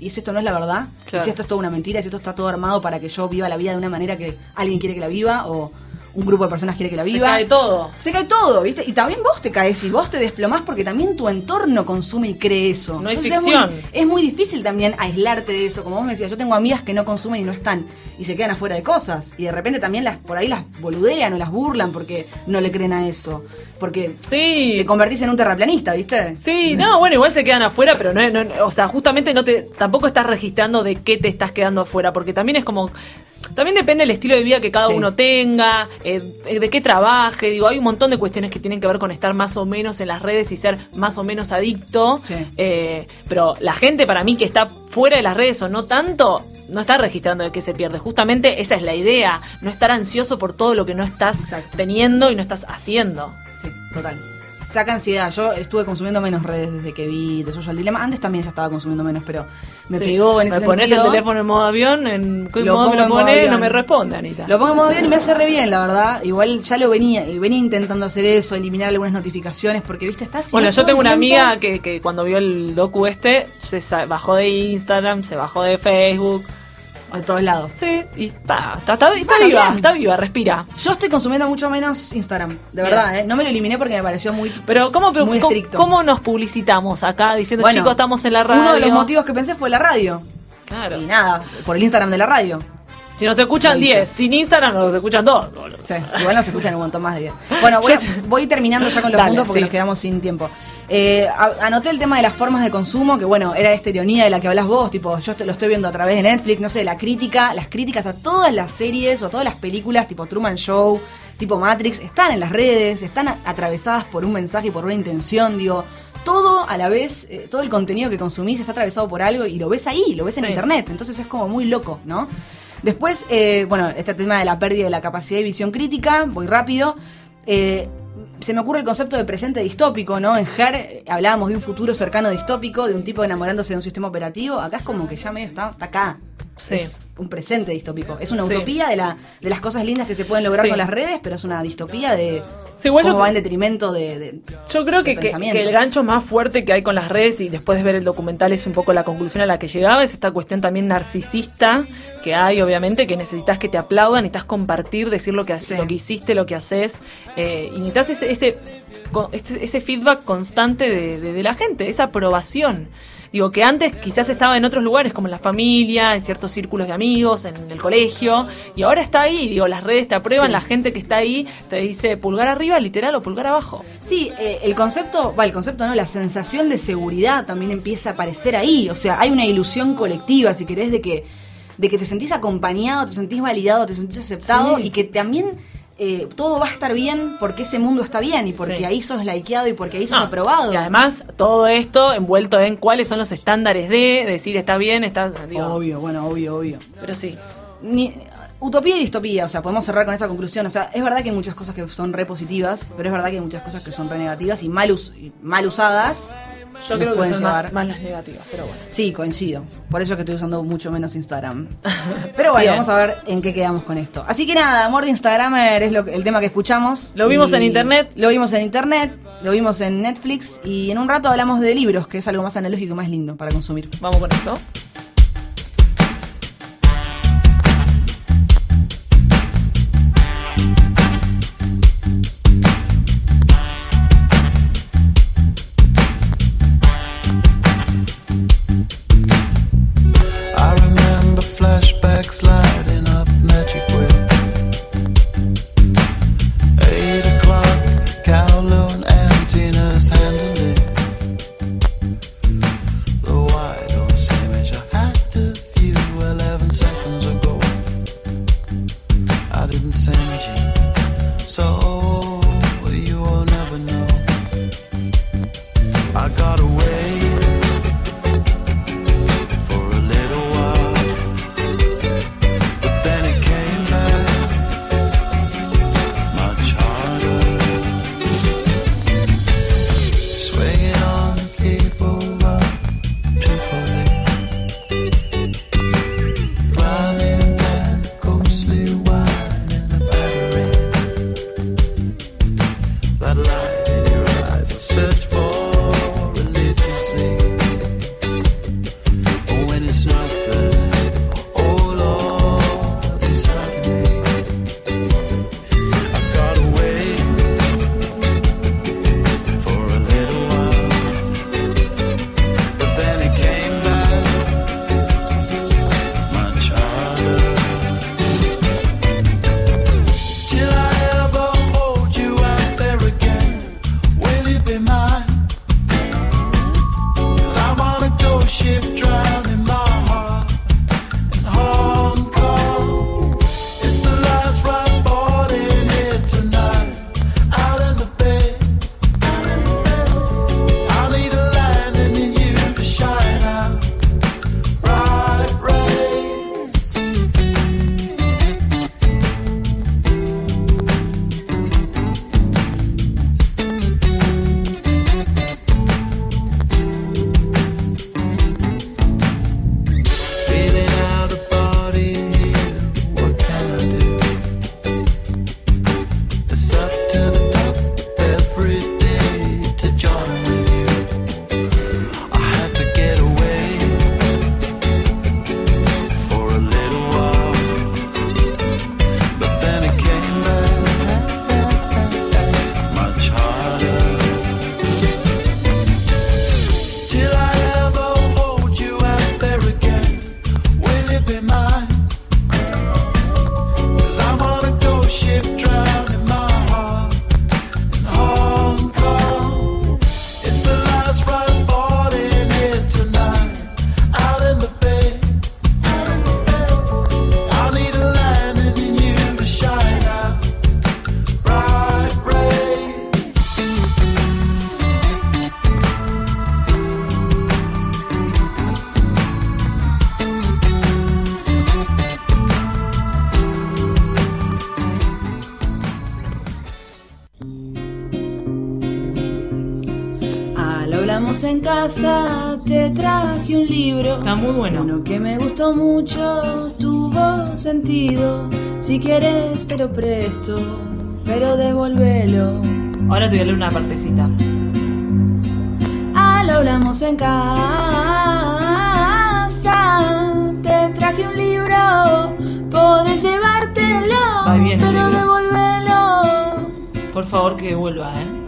¿y si esto no es la verdad? ¿Y si esto es toda una mentira? ¿Y si esto está todo armado para que yo viva la vida de una manera que alguien quiere que la viva o un grupo de personas quiere que la Se viva? cae todo. Se cae todo, ¿viste? Y también vos te caes y vos te desplomás porque también tu entorno consume y cree eso. No hay es ficción. muy- Es muy, difícil también aislarte de eso. Como vos me decías, yo tengo amigas que no consumen y no están y se quedan afuera de cosas. Y de repente también las por ahí las boludean o las burlan porque no le creen a eso. Porque Sí. te convertís en un terraplanista, ¿viste? Sí, no, bueno, igual se quedan afuera, pero no, no- o sea, justamente no te, tampoco estás registrando de qué te estás quedando afuera, porque también es como, también depende del estilo de vida que cada Sí. uno tenga, eh, de qué trabaje, digo, hay un montón de cuestiones que tienen que ver con estar más o menos en las redes y ser más o menos adicto, Sí. eh, pero la gente para mí que está fuera de las redes o no tanto, no está registrando de qué se pierde, justamente esa es la idea, no estar ansioso por todo lo que no estás Exacto. teniendo y no estás haciendo. Sí, total. Saca ansiedad. Yo estuve consumiendo menos redes desde que vi The Social Dilemma. Antes también ya estaba consumiendo menos, pero me Sí. pegó en ese Me pones sentido. el teléfono en modo avión, en qué Lo modo me lo avión. no me responde, Anita. Lo pongo en modo bien y me hace re bien, la verdad. Igual ya lo venía, venía intentando hacer eso, eliminar algunas notificaciones, porque viste, está. Bueno, yo tengo una tiempo. amiga que, que cuando vio el docu este, se bajó de Instagram, se bajó de Facebook. De todos lados. Sí, y está, está, está, está Bueno, viva, bien. está viva, respira. Yo estoy consumiendo mucho menos Instagram, de verdad, ¿eh? No me lo eliminé porque me pareció muy. Pero ¿cómo, pero Muy cómo- estricto. cómo nos publicitamos acá diciendo, Bueno, chicos, estamos en la radio? Uno de los motivos que pensé fue la radio. Claro. Y nada, por el Instagram de la radio. Si nos escuchan Lo hice. 10, sin Instagram nos escuchan dos. boludo. Sí, igual nos escuchan un montón más de 10. Bueno, voy, a- voy terminando ya con los Dale, puntos porque sí. nos quedamos sin tiempo. Eh, anoté el tema de las formas de consumo, que bueno, era esta ironía de la que hablas vos, tipo, yo te- lo estoy viendo a través de Netflix, no sé, la crítica, las críticas a todas las series o a todas las películas, tipo Truman Show, tipo Matrix, están en las redes, están atravesadas por un mensaje y por una intención, digo, todo a la vez, eh, todo el contenido que consumís está atravesado por algo y lo ves ahí, lo ves en Sí. internet, entonces es como muy loco, ¿no? Después, eh, bueno, este tema de la pérdida de la capacidad de visión crítica, voy rápido. Eh, se me ocurre el concepto de presente distópico, ¿no? En Her hablábamos de un futuro cercano distópico, de un tipo enamorándose de un sistema operativo. Acá es como que ya medio está, está acá. Sí. Es un presente distópico. Es una Sí. utopía de, la, de las cosas lindas que se pueden lograr Sí. con las redes, pero es una distopía de Sí, igual cómo yo- va en detrimento de... de- Yo creo que, de que- el gancho más fuerte que hay con las redes y después de ver el documental es un poco la conclusión a la que llegaba, es esta cuestión también narcisista que hay, obviamente, que necesitas que te aplaudan, necesitas compartir, decir lo que, haces, Sí. lo que hiciste, lo que haces, eh, y necesitas ese, ese, ese- feedback constante de- de la gente, esa aprobación. Digo, que antes quizás estaba en otros lugares, como en la familia, en ciertos círculos de amigos, en el colegio, y ahora está ahí, digo, las redes te aprueban, Sí. la gente que está ahí te dice pulgar arriba, literal, o pulgar abajo. Sí, eh, el concepto, va, el concepto no, la sensación de seguridad también empieza a aparecer ahí. O sea, hay una ilusión colectiva, si querés, de que, de que te sentís acompañado, te sentís validado, te sentís aceptado Sí. y que también eh, todo va a estar bien porque ese mundo está bien y porque Sí. ahí sos likeado y porque ahí sos No, aprobado. Y además, todo esto envuelto en cuáles son los estándares de decir está bien, está. Digo, Obvio, bueno, obvio, obvio. Pero sí. Ni- utopía y distopía, o sea, podemos cerrar con esa conclusión. O sea, es verdad que hay muchas cosas que son re positivas, pero es verdad que hay muchas cosas que son re negativas y mal, us- y mal usadas. Yo creo que son llevar- más, más las negativas, pero bueno. Sí, coincido. Por eso es que estoy usando mucho menos Instagram. Pero bueno, Bien. vamos a ver en qué quedamos con esto. Así que nada, amor de Instagramer es lo el tema que escuchamos. Lo vimos en internet. Lo vimos en internet, lo vimos en Netflix y en un rato hablamos de libros, que es algo más analógico y más lindo para consumir. Vamos con eso. Traje un libro. Está muy bueno. Uno que me gustó mucho, tuvo sentido. Si quieres te lo presto, pero devuélvelo. Ahora te voy a leer una partecita. Al hablamos en casa, te traje un libro, podés llevártelo, Va bien el pero libro. devolvelo. Por favor que vuelva, ¿eh?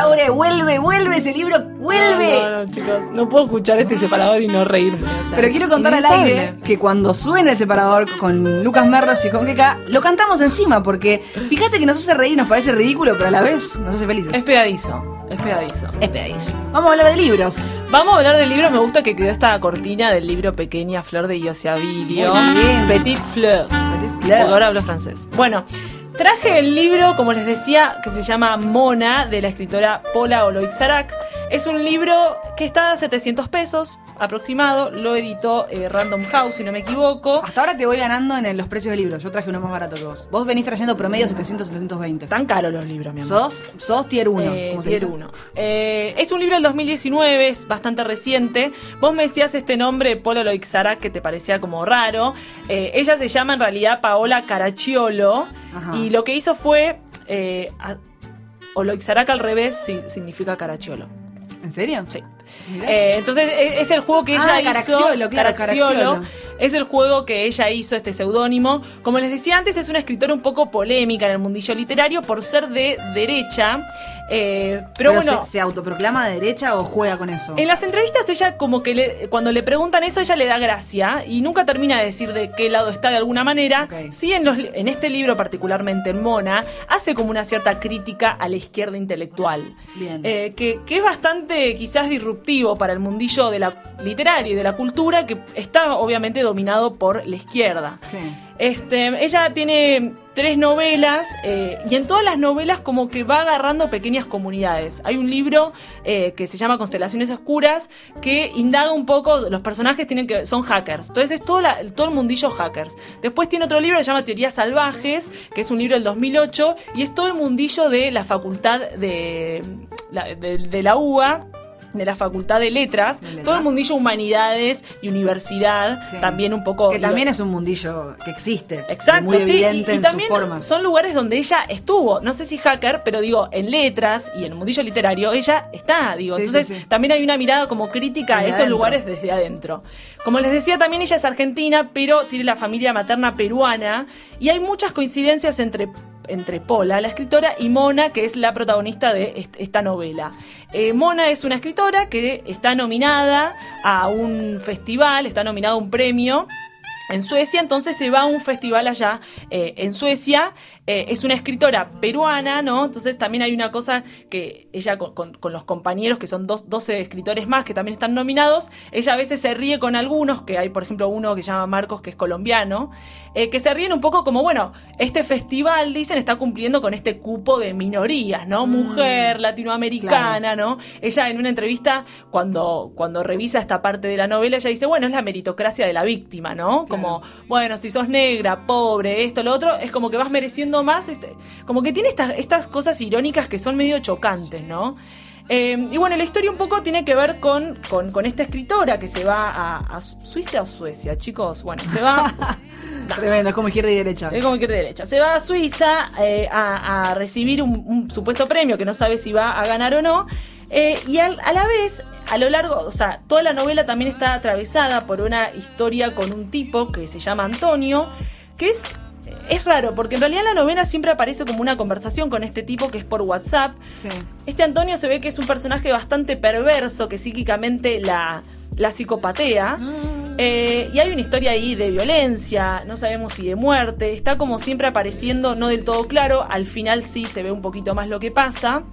Ahora vuelve, vuelve ese libro, vuelve. No, no, chicos, no puedo escuchar este separador y no reírme. o sea, Pero quiero contar al aire que cuando suena el separador con Lucas Merlos y con Keka, lo cantamos encima, porque fíjate que nos hace reír, nos parece ridículo, pero a la vez nos hace felices. Es pegadizo, es pegadizo. Es pegadillo. Vamos a hablar de libros. Vamos a hablar del libro, me gusta que quedó esta cortina del libro Pequeña Flor de Iosiabilio. Muy bien. Petit Fleur. Porque ahora hablo francés. Bueno, traje el libro, como les decía, que se llama Mona, de la escritora Paula Oloixarac. Es un libro que está a 700 pesos aproximado. Lo editó eh, Random House, si no me equivoco. Hasta ahora te voy ganando en los precios de libros. Yo traje uno más barato que vos. Vos venís trayendo promedio 700, 720. Tan caros los libros, mi amor. Sos, sos tier 1. Eh, tier 1. Eh, es un libro del 2019, es bastante reciente. Vos me decías este nombre, Polo Loixara, que te parecía como raro. Eh, ella se llama en realidad Paola Caracciolo. Ajá. Y lo que hizo fue. Eh, a- Oloixarac al revés si- significa Caracciolo. ¿En serio? Sí. Eh, entonces e- es el juego que ella Ah, hizo. Caracciolo, claro, Caracciolo. Es el juego que ella hizo, este seudónimo. Como les decía antes, es una escritora un poco polémica en el mundillo literario por ser de derecha. Eh, pero, bueno. se, ¿se autoproclama de derecha o juega con eso? En las entrevistas ella como que le- cuando le preguntan eso ella le da gracia y nunca termina de decir de qué lado está de alguna manera. Sí en, los li- en este libro particularmente en Mona hace como una cierta crítica a la izquierda intelectual. Bien. Eh, que, que es bastante quizás disruptivo para el mundillo de la literario y de la cultura que está obviamente dominado por la izquierda. Sí. Este, ella tiene tres novelas eh, y en todas las novelas como que va agarrando pequeñas comunidades. Hay un libro eh, que se llama Constelaciones Oscuras que indaga un poco, los personajes tienen que son hackers. Entonces es todo, la- todo el mundillo hackers. Después tiene otro libro que se llama Teorías Salvajes, que es un libro del 2008 y es todo el mundillo de la facultad de de la UBA. De la Facultad de Letras, todo el mundillo humanidades y universidad, Sí. también un poco Que también es un mundillo que existe. Exacto, Muy sí, evidente y, y en también son lugares donde ella estuvo, no sé si hacker, pero digo, en letras y en el mundillo literario, ella está, digo, Sí, entonces también hay una mirada como crítica a esos adentro. lugares desde adentro. Como les decía, también ella es argentina, pero tiene la familia materna peruana y hay muchas coincidencias entre entre Pola, la escritora, y Mona, que es la protagonista de est- esta novela. Eh, Mona es una escritora que está nominada a un festival, está nominada a un premio en Suecia, entonces se va a un festival allá eh, en Suecia. Eh, es una escritora peruana, ¿no? Entonces también hay una cosa que ella con, con- con los compañeros, que son dos, 12 escritores más que también están nominados, ella a veces se ríe con algunos, que hay por ejemplo uno que se llama Marcos, que es colombiano, eh, que se ríen un poco como, bueno, este festival, dicen, está cumpliendo con este cupo de minorías, ¿no? Mujer, latinoamericana, ¿no? Ella en una entrevista, cuando, cuando revisa esta parte de la novela, ella dice, bueno, es la meritocracia de la víctima, ¿no? Como, bueno, si sos negra, pobre, esto, lo otro, es como que vas mereciendo más, este, como que tiene estas, estas cosas irónicas que son medio chocantes, ¿no? Eh, y bueno, la historia un poco tiene que ver con, con, con esta escritora que se va a, a Suiza o Suecia, chicos. Bueno, se va Tremendo, es como izquierda y derecha. es como izquierda y derecha. Se va a Suiza eh, a, a recibir un, un supuesto premio que no sabe si va a ganar o no. Eh, y al- a la vez, a lo largo, o sea, toda la novela también está atravesada por una historia con un tipo que se llama Antonio, que es, es raro, porque en realidad la novela siempre aparece como una conversación con este tipo que es por WhatsApp. Sí. Este Antonio se ve que es un personaje bastante perverso que psíquicamente la, la psicopatea. Eh, y hay una historia ahí de violencia, no sabemos si de muerte. Está como siempre apareciendo, no del todo claro. Al final sí se ve un poquito más lo que pasa.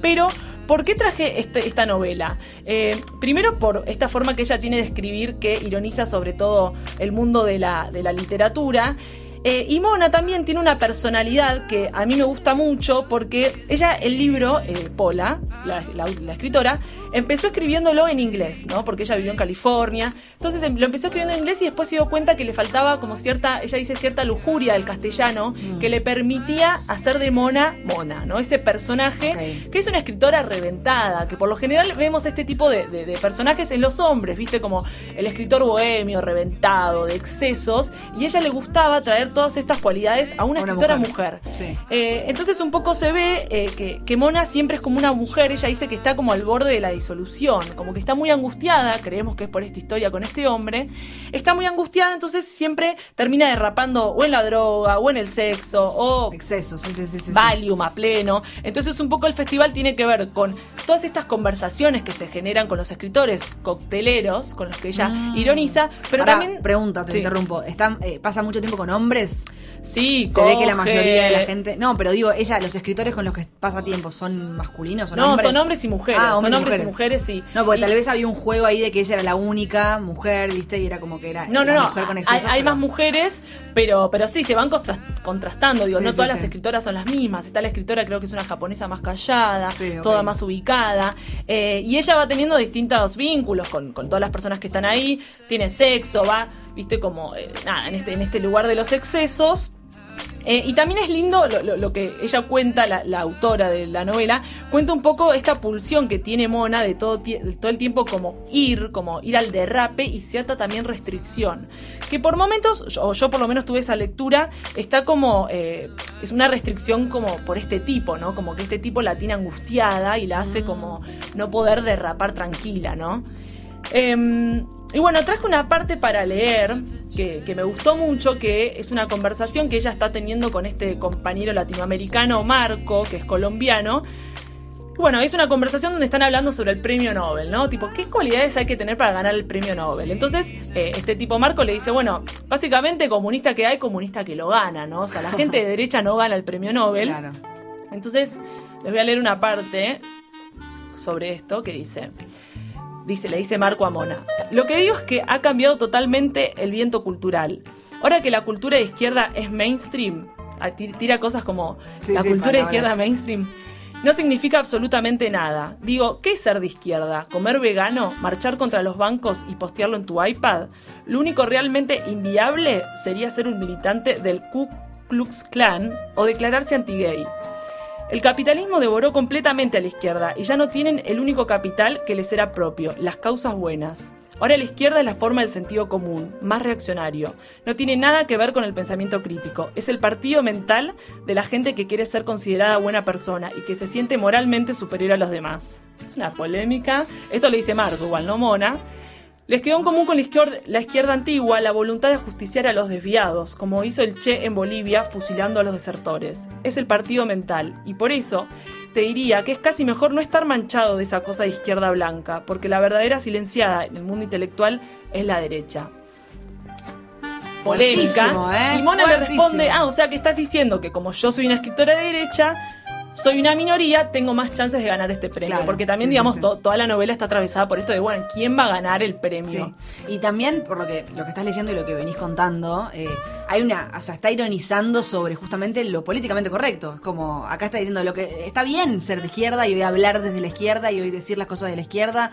Pero, ¿por qué traje este- esta novela? Eh, primero por esta forma que ella tiene de escribir que ironiza sobre todo el mundo de la, de la literatura. Eh, y Mona también tiene una personalidad que a mí me gusta mucho porque ella, el libro, eh, Pola, la, la- la escritora, empezó escribiéndolo en inglés, ¿no? Porque ella vivió en California. Entonces em- lo empezó escribiendo en inglés y después se dio cuenta que le faltaba como cierta, ella dice cierta lujuria del castellano que le permitía hacer de Mona Mona, ¿no? Ese personaje que es una escritora reventada, que por lo general vemos este tipo de, de- de personajes en los hombres, ¿viste? Como el escritor bohemio, reventado, de excesos, y a ella le gustaba traer todas estas cualidades a una, una escritora mujer. mujer. Sí. Eh, entonces un poco se ve eh, que, que Mona siempre es como una mujer, ella dice que está como al borde de la disolución, como que está muy angustiada, creemos que es por esta historia con este hombre, está muy angustiada, entonces siempre termina derrapando o en la droga, o en el sexo, o Exceso, sí, sí, sí. sí, sí. Valium a pleno. Entonces un poco el festival tiene que ver con todas estas conversaciones que se generan con los escritores cocteleros, con los que ella Mm. ironiza, pero también... Pregunta, te Sí. interrumpo. ¿Están, eh, ¿Pasa mucho tiempo con hombres? Yes. Sí, Se ve que la mayoría de la gente. No, pero digo, ella, los escritores con los que pasa tiempo, ¿son masculinos? ¿Son No, hombres? son hombres y mujeres. Ah, son hombres y mujeres, sí. No, porque Y- tal vez había un juego ahí de que ella era la única mujer, ¿viste? Y era como que era No, no, no. mujer con hay, pero- más mujeres, pero, pero sí, se van contra- contrastando. Digo, Sí, no sí, todas sí. las escritoras son las mismas. Está la escritora, creo que es una japonesa más callada, toda más ubicada. Eh, y ella va teniendo distintos vínculos con, con todas las personas que están ahí. Tiene sexo, va, viste, como, eh, nada, en este, en este lugar de los excesos. Eh, y también es lindo lo, lo- lo que ella cuenta, la, la autora de la novela, cuenta un poco esta pulsión que tiene Mona de todo, de todo el tiempo como ir, como ir al derrape y cierta también restricción. Que por momentos, o yo por lo menos tuve esa lectura, está como, eh, es una restricción como por este tipo, ¿no? Como que este tipo la tiene angustiada y la hace como no poder derrapar tranquila, ¿no? Em, y bueno, traje una parte para leer que, que me gustó mucho, que es una conversación que ella está teniendo con este compañero latinoamericano, Marco, que es colombiano. Y Bueno, es una conversación donde están hablando sobre el premio Nobel, ¿no? Tipo, ¿qué cualidades hay que tener para ganar el premio Nobel? Entonces, eh, este tipo Marco le dice, bueno, básicamente comunista que hay, comunista que lo gana, ¿no? O sea, la gente de derecha no gana el premio Nobel. Claro. Entonces, les voy a leer una parte sobre esto que dice. Dice, le dice Marco a Mona. Lo que digo es que ha cambiado totalmente el viento cultural. Ahora que la cultura de izquierda es mainstream, ah, ti- tira cosas como Sí, la sí, cultura de izquierda mainstream, no significa absolutamente nada. Digo, ¿qué es ser de izquierda? ¿Comer vegano? ¿Marchar contra los bancos y postearlo en tu iPad? Lo único realmente inviable sería ser un militante del Ku Klux Klan o declararse anti-gay. El capitalismo devoró completamente a la izquierda y ya no tienen el único capital que les era propio, las causas buenas. Ahora la izquierda es la forma del sentido común, más reaccionario. No tiene nada que ver con el pensamiento crítico. Es el partido mental de la gente que quiere ser considerada buena persona y que se siente moralmente superior a los demás. Es una polémica. Esto lo dice Marco, igual no Mona. Les quedó en común con la izquierda, la izquierda antigua la voluntad de justiciar a los desviados, como hizo el Che en Bolivia fusilando a los desertores. Es el partido mental, y por eso te diría que es casi mejor no estar manchado de esa cosa de izquierda blanca, porque la verdadera silenciada en el mundo intelectual es la derecha. Polémica. ¿eh? Y Mona le responde, ah, o sea que estás diciendo que como yo soy una escritora de derecha, soy una minoría, tengo más chances de ganar este premio. Claro, porque también, sí, digamos, sí, sí. to- toda la novela está atravesada por esto de, bueno, ¿quién va a ganar el premio? Sí. Y también, por lo que, lo que estás leyendo y lo que venís contando, eh, hay una, o sea, está ironizando sobre justamente lo políticamente correcto. Es como, acá está diciendo lo que está bien ser de izquierda y hoy hablar desde la izquierda y hoy decir las cosas de la izquierda,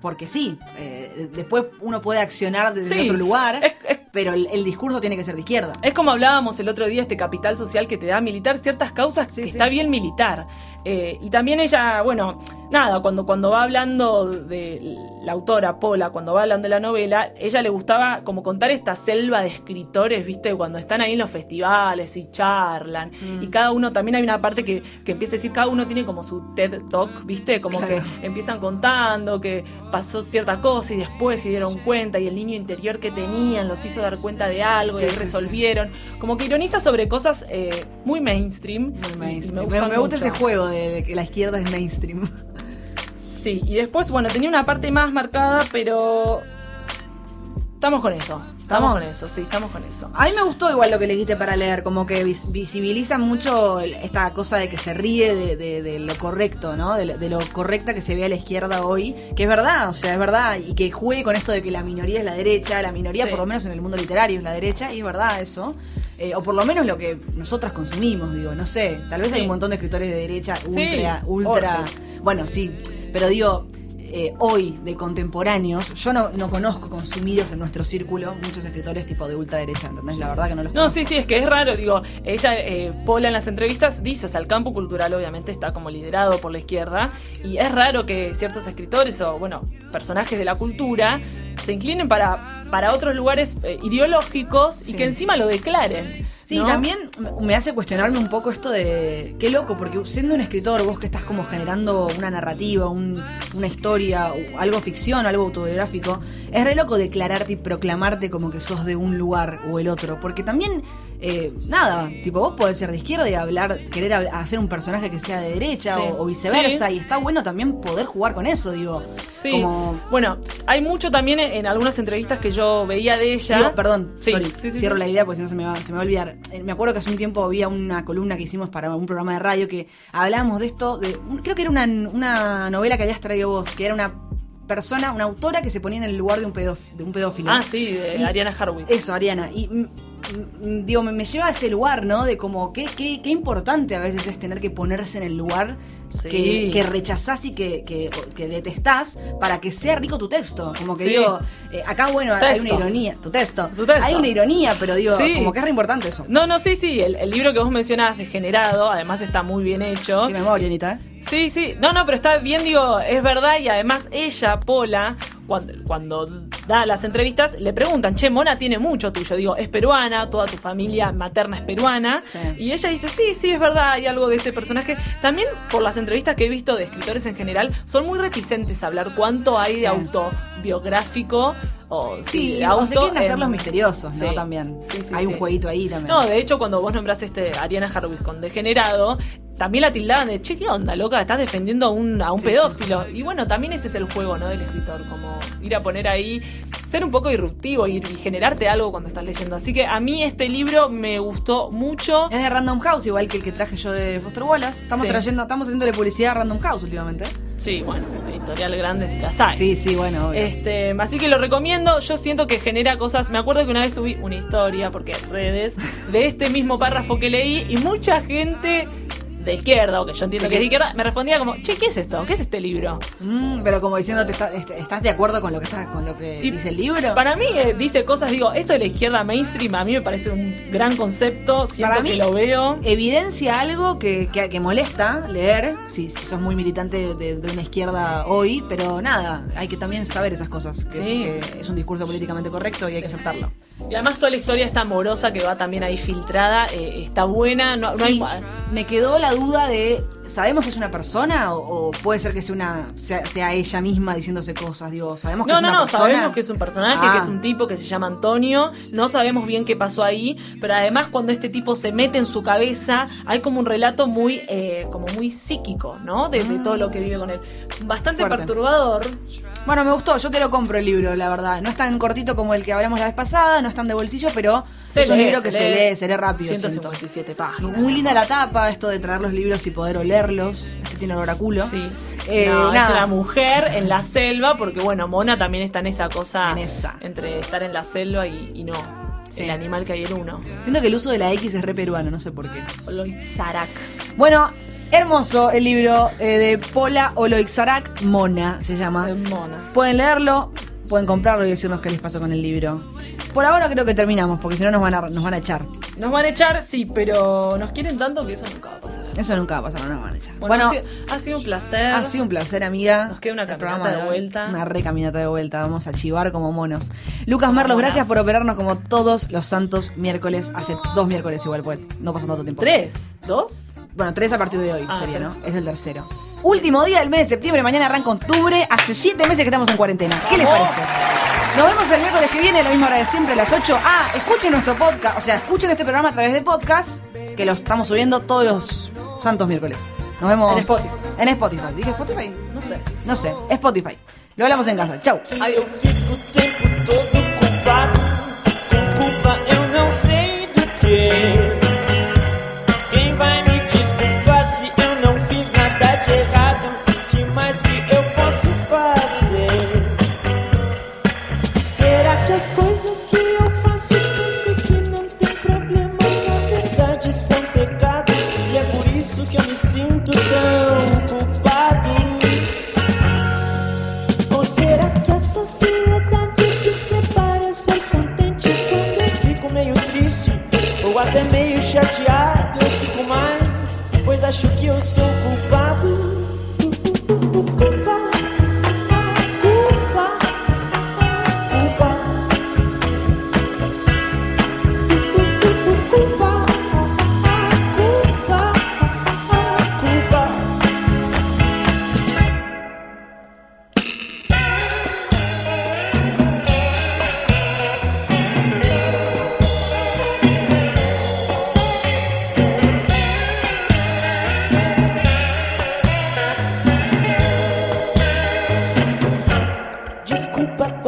porque sí, eh, después uno puede accionar desde Sí, otro lugar, es- es- pero el, el discurso tiene que ser de izquierda. Es como hablábamos el otro día, este capital social que te da militar ciertas causas Sí, que sí. está bien militar. Eh, y también ella, bueno, nada, cuando, cuando va hablando de la autora, Pola, cuando va hablando de la novela, ella le gustaba como contar esta selva de escritores, viste, cuando están ahí en los festivales y charlan. Mm. Y cada uno, también hay una parte que, que empieza a decir, cada uno tiene como su TED Talk, viste, como Claro. que empiezan contando que pasó cierta cosa y después se dieron cuenta y el niño interior que tenían los hizo dar cuenta de algo y Sí, sí, resolvieron. Como que ironiza sobre cosas eh, muy mainstream. Muy y mainstream. Me, Me, gusta ese juego de, que la izquierda es mainstream. Sí, y después, bueno, tenía una parte más marcada, pero estamos con eso. Estamos ¿Estamos? con eso, sí, estamos con eso. A mí me gustó igual lo que elegiste para leer, como que vis- visibiliza mucho esta cosa de que se ríe de, de- de lo correcto, ¿no? De, lo- de lo correcta que se ve a la izquierda hoy, que es verdad, o sea, es verdad, y que juegue con esto de que la minoría es la derecha, la minoría Sí. por lo menos en el mundo literario es la derecha, y es verdad eso. Eh, o por lo menos lo que nosotras consumimos, digo, no sé, tal vez hay un montón de escritores de derecha Sí, ultra, ultra, bueno, sí, pero digo, eh, hoy de contemporáneos, yo no, no conozco consumidos en nuestro círculo muchos escritores tipo de ultraderecha, ¿entendés? La verdad que no los No, conozco. sí, sí, es que es raro, digo, ella, eh, Paula en las entrevistas dice, o sea, el campo cultural obviamente está como liderado por la izquierda, y es raro que ciertos escritores o, bueno, personajes de la cultura se inclinen para, para otros lugares eh, ideológicos y Sí. que encima lo declaren. Sí, ¿no? también me hace cuestionarme un poco esto de. Qué loco, porque siendo un escritor, vos que estás como generando una narrativa, un- una historia, algo ficción, algo autobiográfico, es re loco declararte y proclamarte como que sos de un lugar o el otro. Porque también, eh, nada, tipo, vos podés ser de izquierda y hablar, querer hab- hacer un personaje que sea de derecha Sí. o, o viceversa. Sí. Y está bueno también poder jugar con eso, digo. Sí. Como. Bueno, hay mucho también en, algunas entrevistas que yo veía de ella. Digo, perdón, Sí, sorry, cierro la idea porque si no se me, va, se me va a olvidar. Eh, Me acuerdo que hace un tiempo había una columna que hicimos para un programa de radio que hablábamos de esto, de creo que era una, una novela que habías traído vos, que era una persona, una autora que se ponía en el lugar de un, pedóf- de un pedófilo. Ah, sí, de Y- Ariana Harwitz. Eso, Ariana. Y digo, me, me lleva a ese lugar, ¿no? De como qué, qué, qué importante a veces es tener que ponerse en el lugar Sí. que, que rechazás y que, que, que detestás para que sea rico tu texto. Como que Sí. digo, eh, acá bueno, hay una ironía. Tu texto. Tu texto. Hay una ironía, pero digo, Sí. como que es re importante eso. No, no, sí, sí, el, el libro que vos mencionás, Degenerado, además está muy bien hecho. Qué memoria, Anita. ¿eh? Sí, sí, no, no, pero está bien, digo, es verdad y además ella, Pola, cuando, cuando da las entrevistas, le preguntan, che, Mona tiene mucho tuyo, digo, es peruana, toda tu familia materna es peruana, Sí. y ella dice, sí, sí, es verdad, hay algo de ese personaje. También por las entrevistas que he visto de escritores en general, son muy reticentes a hablar cuánto hay de autobiográfico o, sí, o auto se quieren hacer en- los misteriosos, ¿no? Sí. También. Sí, sí, hay sí. un jueguito ahí también. No, de hecho, cuando vos nombrás este Ariana Harwitz con degenerado, también la tildaban de, che, ¿qué onda, loca? Estás defendiendo a un, a un Sí, pedófilo. Y bueno, también ese es el juego, ¿no? Del escritor, como ir a poner ahí, ser un poco disruptivo y, y generarte algo cuando estás leyendo. Así que a mí este libro me gustó mucho. Es de Random House, igual que el que traje yo de Foster Wallace. Estamos Sí. trayendo, estamos haciéndole publicidad a Random House últimamente. Sí, bueno, editorial grande si las hay. Sí, sí, bueno, obvio. Este, así que lo recomiendo. Yo siento que genera cosas. Me acuerdo que una vez subí una historia, porque redes, de este mismo párrafo que leí, y mucha gente de izquierda, o que yo entiendo que es de izquierda, me respondía como, che, ¿qué es esto? ¿Qué es este libro? Mm, pero como diciendo, ¿estás de acuerdo con lo que está, con lo que Y dice el libro? Para mí eh, dice cosas, digo, esto de la izquierda mainstream a mí me parece un gran concepto, siento Para mí, que lo veo. Evidencia algo que, que, que molesta leer, si, si sos muy militante de, de una izquierda hoy, pero nada, hay que también saber esas cosas, que, Sí. es, que es un discurso políticamente correcto y hay que aceptarlo. Y además toda la historia está amorosa que va también ahí filtrada, eh, está buena, no, no Sí, hay... me quedó la duda de, ¿sabemos si es una persona o, o puede ser que sea una sea, sea ella misma diciéndose cosas? Digo, ¿sabemos que No, es no, una no, persona? sabemos que es un personaje, Ah. que es un tipo que se llama Antonio, no sabemos bien qué pasó ahí, pero además cuando este tipo se mete en su cabeza, hay como un relato muy, eh, como muy psíquico, ¿no? De, de todo lo que vive con él. Bastante Fuerte. perturbador. Bueno, me gustó, yo te lo compro el libro, la verdad. No es tan cortito como el que hablamos la vez pasada, no es tan de bolsillo, pero Se es un lee, libro que se se lee. lee, se lee rápido. siento. 157 páginas. Muy linda la tapa, esto de traer los libros y poder olerlos. Este tiene olor a culo. Sí. Eh, No, es nada. una mujer en la selva, porque bueno, Mona también está en esa cosa En esa. entre estar en la selva y, y no. Sí. El animal que hay en uno. Siento que el uso de la X es re peruano, no sé por qué. Sarak. Bueno, hermoso el libro eh, de Pola Oloixarak Mona, se llama. Mona. Pueden leerlo, pueden comprarlo y decirnos qué les pasó con el libro. Por ahora creo que terminamos, porque si no nos van a, nos van a echar. Nos van a echar, sí, pero nos quieren tanto que eso nunca va a pasar. Eso nunca va a pasar, no nos van a echar. Bueno, Bueno, ha, sido, ha sido un placer. ha sido un placer, amiga. Nos queda una caminata de vuelta. Una re caminata de vuelta. Vamos a chivar como monos. Lucas Como monas. gracias por operarnos como todos los santos miércoles. Hace dos miércoles igual, pues no pasó tanto tiempo. ¿Tres? ¿Dos? Bueno, tres a partir de hoy Ah, sería, tres. ¿no? Es el tercero. Último día del mes de septiembre, mañana arranca octubre. Hace siete meses que estamos en cuarentena. ¿Qué les parece? Nos vemos el miércoles que viene a la misma hora de siempre, a las 8. Ah, escuchen nuestro podcast, o sea, escuchen este programa a través de podcast, que lo estamos subiendo todos los santos miércoles. Nos vemos En Spotify. En Spotify. ¿Dije Spotify? No sé. No sé, Spotify. Lo hablamos en casa. Chau. Adiós. Acho que eu sou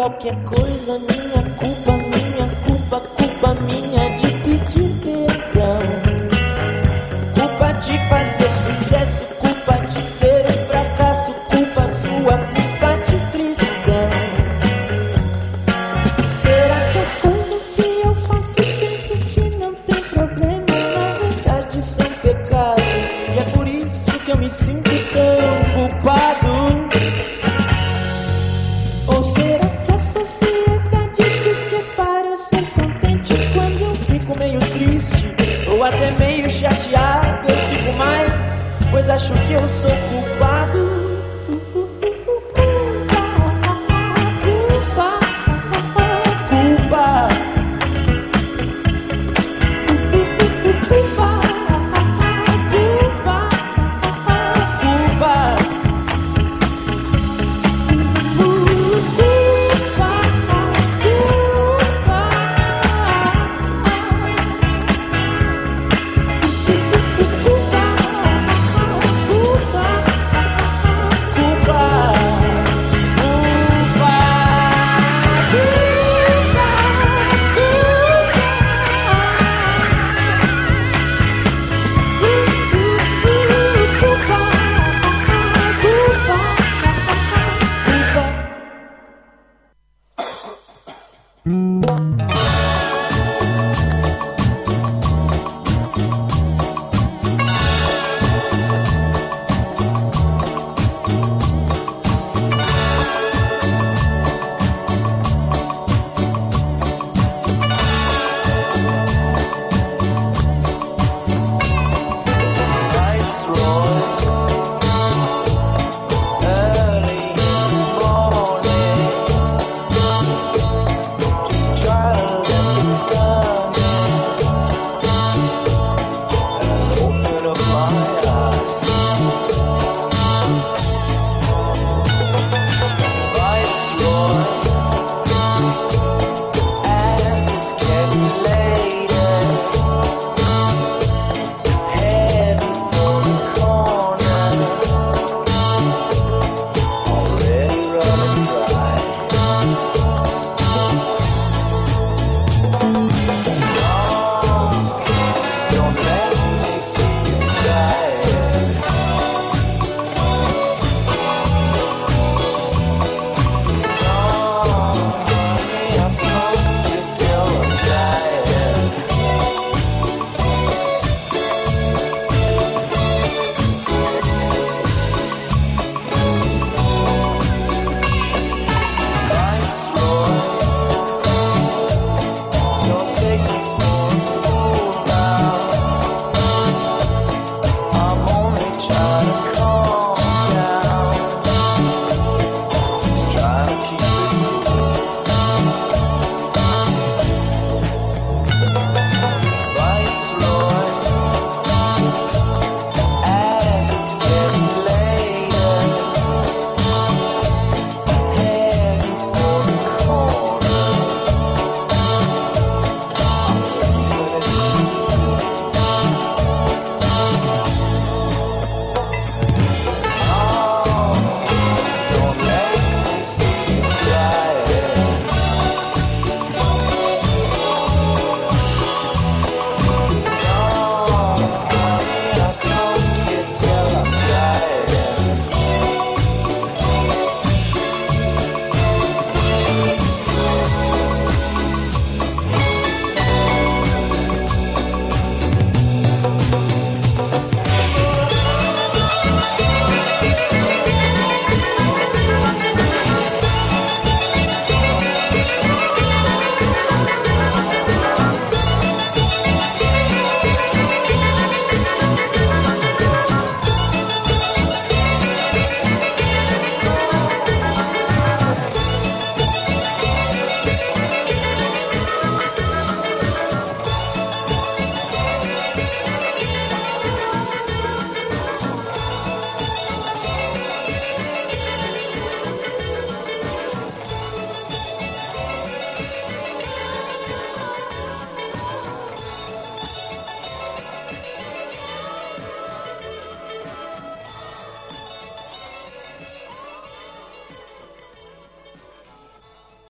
qualquer coisa, minha culpa, Música